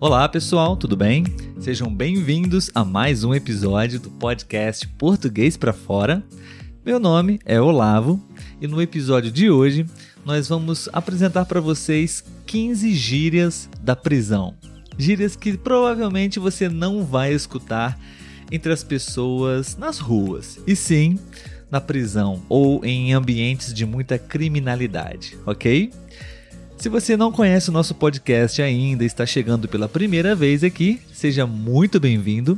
Olá pessoal, tudo bem? Sejam bem-vindos a mais um episódio do podcast Português para Fora. Meu nome é Olavo e no episódio de hoje nós vamos apresentar para vocês 15 gírias da prisão. Gírias que provavelmente você não vai escutar entre as pessoas nas ruas, e sim na prisão ou em ambientes de muita criminalidade, ok? Se você não conhece o nosso podcast ainda e está chegando pela primeira vez aqui, seja muito bem-vindo.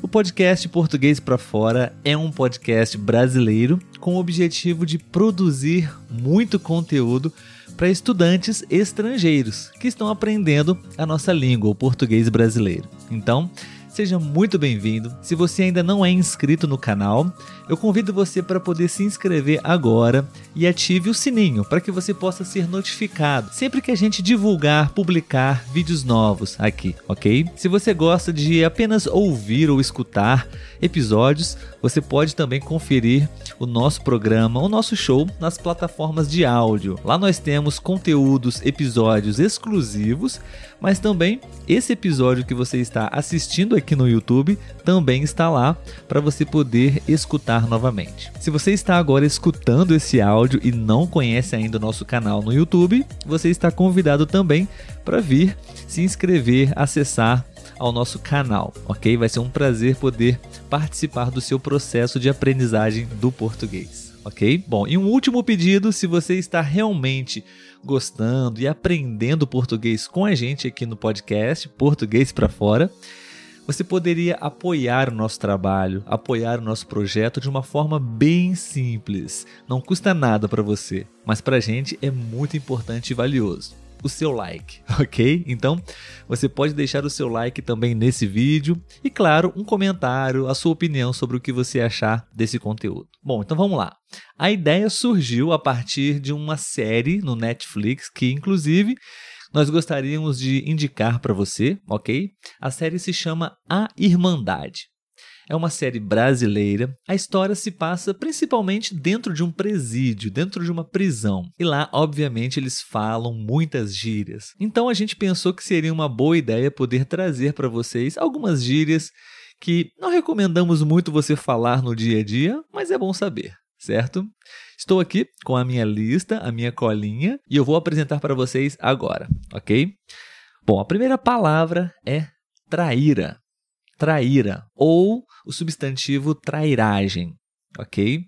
O podcast Português para Fora é um podcast brasileiro com o objetivo de produzir muito conteúdo para estudantes estrangeiros que estão aprendendo a nossa língua, o português brasileiro. Então, Seja muito bem-vindo. Se você ainda não é inscrito no canal, eu convido você para poder se inscrever agora e ative o sininho para que você possa ser notificado sempre que a gente divulgar, publicar vídeos novos aqui, ok? Se você gosta de apenas ouvir ou escutar episódios, você pode também conferir o nosso programa, o nosso show nas plataformas de áudio. Lá nós temos conteúdos, episódios exclusivos, mas também esse episódio que você está assistindo aqui no YouTube também está lá para você poder escutar novamente. Se você está agora escutando esse áudio e não conhece ainda o nosso canal no YouTube, você está convidado também para vir se inscrever, acessar ao nosso canal, ok? Vai ser um prazer poder participar do seu processo de aprendizagem do português, ok? Bom, e um último pedido: se você está realmente gostando e aprendendo português com a gente aqui no podcast Português para Fora, você poderia apoiar o nosso trabalho, apoiar o nosso projeto de uma forma bem simples. Não custa nada para você, mas para a gente é muito importante e valioso o seu like, ok? Então você pode deixar o seu like também nesse vídeo e, claro, um comentário, a sua opinião sobre o que você achar desse conteúdo. Bom, então vamos lá. A ideia surgiu a partir de uma série no Netflix que, inclusive, nós gostaríamos de indicar para você, ok? A série se chama A Irmandade. É uma série brasileira. A história se passa principalmente dentro de um presídio, dentro de uma prisão. E lá, obviamente, eles falam muitas gírias. Então a gente pensou que seria uma boa ideia poder trazer para vocês algumas gírias que não recomendamos muito você falar no dia a dia, mas é bom saber, certo? Estou aqui com a minha lista, a minha colinha, e eu vou apresentar para vocês agora, ok? Bom, a primeira palavra é traíra traíra ou o substantivo trairagem, ok?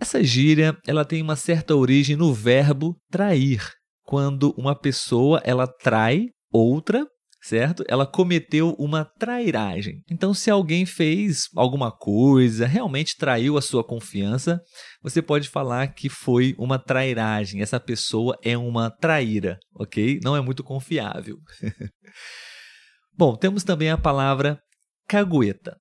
Essa gíria ela tem uma certa origem no verbo trair, quando uma pessoa ela trai outra, certo? Ela cometeu uma trairagem. Então, se alguém fez alguma coisa, realmente traiu a sua confiança, você pode falar que foi uma trairagem. Essa pessoa é uma traíra, ok? Não é muito confiável. Bom, temos também a palavra cagueta.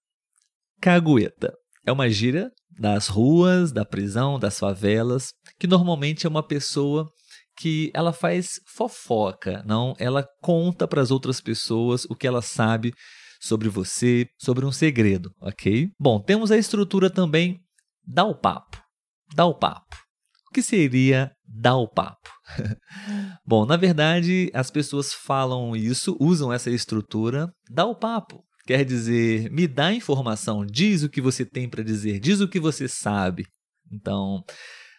Cagueta é uma gíria das ruas, da prisão, das favelas, que normalmente é uma pessoa que ela faz fofoca, não? Ela conta para as outras pessoas o que ela sabe sobre você, sobre um segredo, ok? Bom, temos a estrutura também dá o papo. Dá o papo. O que seria dar o papo? Bom, na verdade, as pessoas falam isso, usam essa estrutura, dá o papo. Quer dizer, me dá informação, diz o que você tem para dizer, diz o que você sabe. Então,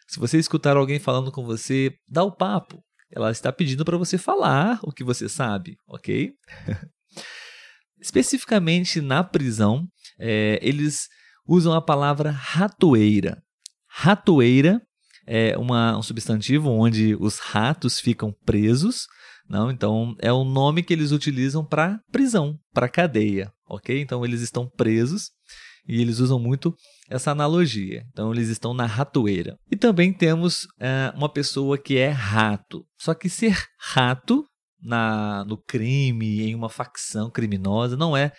se você escutar alguém falando com você, dá o papo. Ela está pedindo para você falar o que você sabe, ok? Especificamente na prisão, é, eles usam a palavra ratoeira. Ratoeira é uma, um substantivo onde os ratos ficam presos. Não, então é o nome que eles utilizam para prisão, para cadeia, ok? Então eles estão presos e eles usam muito essa analogia. Então eles estão na ratoeira. E também temos é, uma pessoa que é rato. Só que ser rato na, no crime, em uma facção criminosa, não é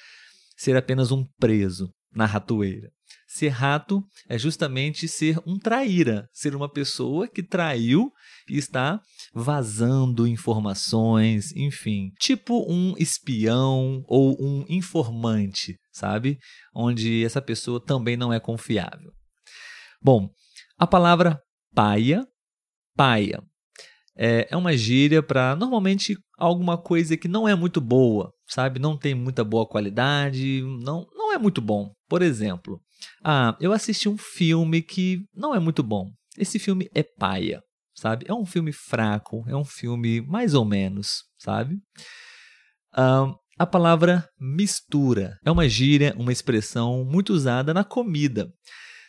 ser apenas um preso na ratoeira. Ser rato é justamente ser um traíra, ser uma pessoa que traiu e está vazando informações, enfim, tipo um espião ou um informante, sabe? Onde essa pessoa também não é confiável. Bom, a palavra paia, paia, é, é uma gíria para normalmente alguma coisa que não é muito boa, sabe? Não tem muita boa qualidade, não, não é muito bom. Por exemplo, ah, eu assisti um filme que não é muito bom. Esse filme é paia, sabe? É um filme fraco, é um filme mais ou menos, sabe? Ah, a palavra mistura é uma gíria, uma expressão muito usada na comida.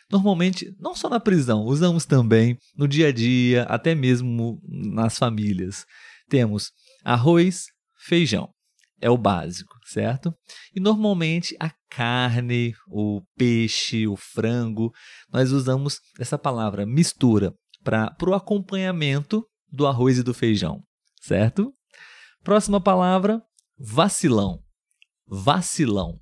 Normalmente, não só na prisão, usamos também no dia a dia, até mesmo nas famílias. Temos arroz, feijão. É o básico, certo? E normalmente a carne, o peixe, o frango, nós usamos essa palavra mistura para o acompanhamento do arroz e do feijão, certo? Próxima palavra, vacilão. Vacilão.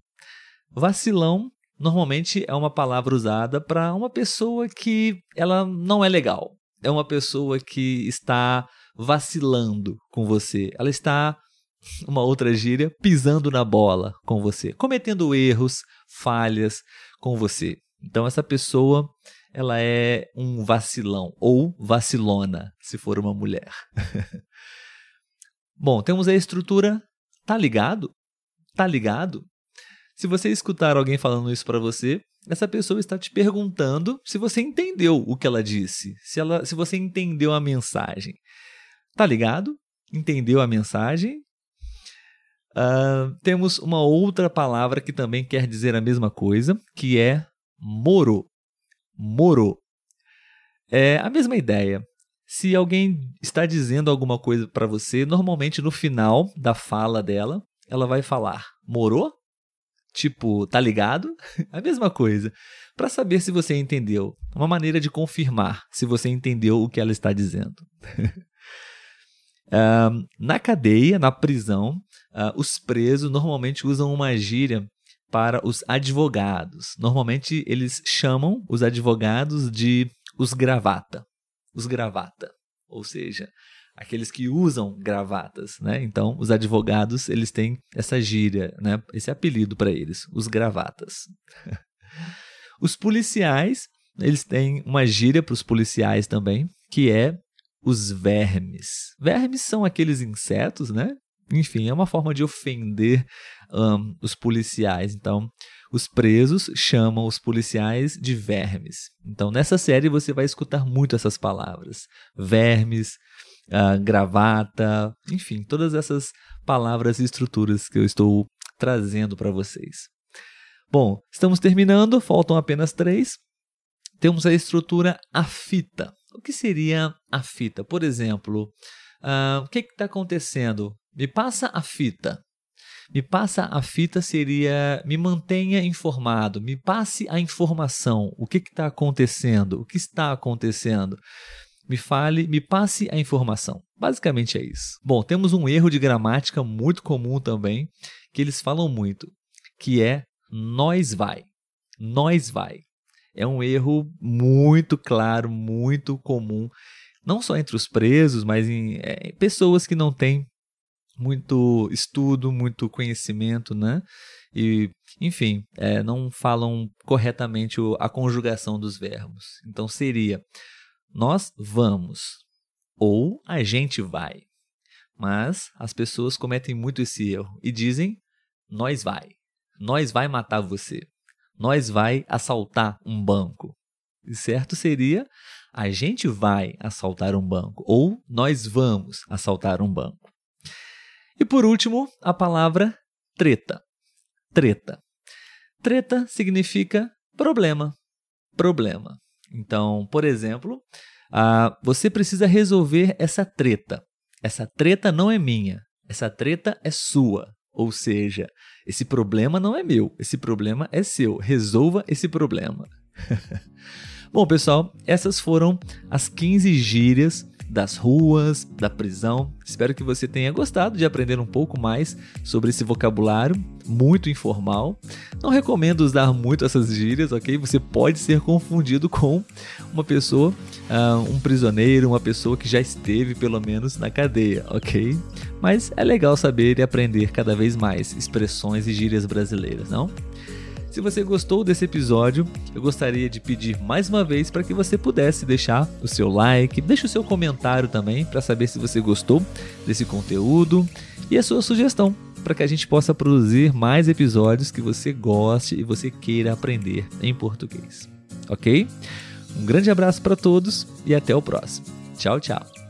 Vacilão normalmente é uma palavra usada para uma pessoa que ela não é legal. É uma pessoa que está vacilando com você. Ela está uma outra gíria, pisando na bola com você, cometendo erros, falhas com você. Então essa pessoa, ela é um vacilão ou vacilona, se for uma mulher. Bom, temos a estrutura tá ligado? Tá ligado? Se você escutar alguém falando isso para você, essa pessoa está te perguntando se você entendeu o que ela disse, se, ela, se você entendeu a mensagem. Tá ligado? Entendeu a mensagem? Uh, temos uma outra palavra que também quer dizer a mesma coisa, que é moro. Moro. É a mesma ideia. Se alguém está dizendo alguma coisa para você, normalmente no final da fala dela, ela vai falar: morou? tipo, tá ligado? A mesma coisa. Para saber se você entendeu. Uma maneira de confirmar se você entendeu o que ela está dizendo. uh, na cadeia, na prisão, uh, os presos normalmente usam uma gíria para os advogados. Normalmente eles chamam os advogados de os gravata. Os gravata. Ou seja, aqueles que usam gravatas, né? Então, os advogados, eles têm essa gíria, né? Esse apelido para eles, os gravatas. os policiais, eles têm uma gíria para os policiais também, que é os vermes. Vermes são aqueles insetos, né? Enfim, é uma forma de ofender um, os policiais. Então, os presos chamam os policiais de vermes. Então, nessa série você vai escutar muito essas palavras: vermes, uh, gravata, enfim, todas essas palavras e estruturas que eu estou trazendo para vocês. Bom, estamos terminando, faltam apenas três. Temos a estrutura a fita. O que seria a fita? Por exemplo, uh, o que está acontecendo? Me passa a fita. Me passa a fita seria me mantenha informado, me passe a informação. O que está acontecendo? O que está acontecendo? me fale, me passe a informação. Basicamente é isso. Bom, temos um erro de gramática muito comum também, que eles falam muito, que é nós vai. Nós vai. É um erro muito claro, muito comum, não só entre os presos, mas em é, pessoas que não têm muito estudo, muito conhecimento, né? E, enfim, é, não falam corretamente a conjugação dos verbos. Então seria nós vamos ou a gente vai. Mas as pessoas cometem muito esse erro e dizem: nós vai. Nós vai matar você. Nós vai assaltar um banco. E certo seria: a gente vai assaltar um banco ou nós vamos assaltar um banco. E por último, a palavra treta. Treta. Treta significa problema. Problema. Então, por exemplo, você precisa resolver essa treta. Essa treta não é minha, essa treta é sua. Ou seja, esse problema não é meu, esse problema é seu. Resolva esse problema. Bom, pessoal, essas foram as 15 gírias das ruas, da prisão. Espero que você tenha gostado de aprender um pouco mais sobre esse vocabulário muito informal. Não recomendo usar muito essas gírias, ok? Você pode ser confundido com uma pessoa, uh, um prisioneiro, uma pessoa que já esteve pelo menos na cadeia, ok? Mas é legal saber e aprender cada vez mais expressões e gírias brasileiras, não? Se você gostou desse episódio, eu gostaria de pedir mais uma vez para que você pudesse deixar o seu like, deixe o seu comentário também para saber se você gostou desse conteúdo e a sua sugestão para que a gente possa produzir mais episódios que você goste e você queira aprender em português. Ok? Um grande abraço para todos e até o próximo. Tchau, tchau.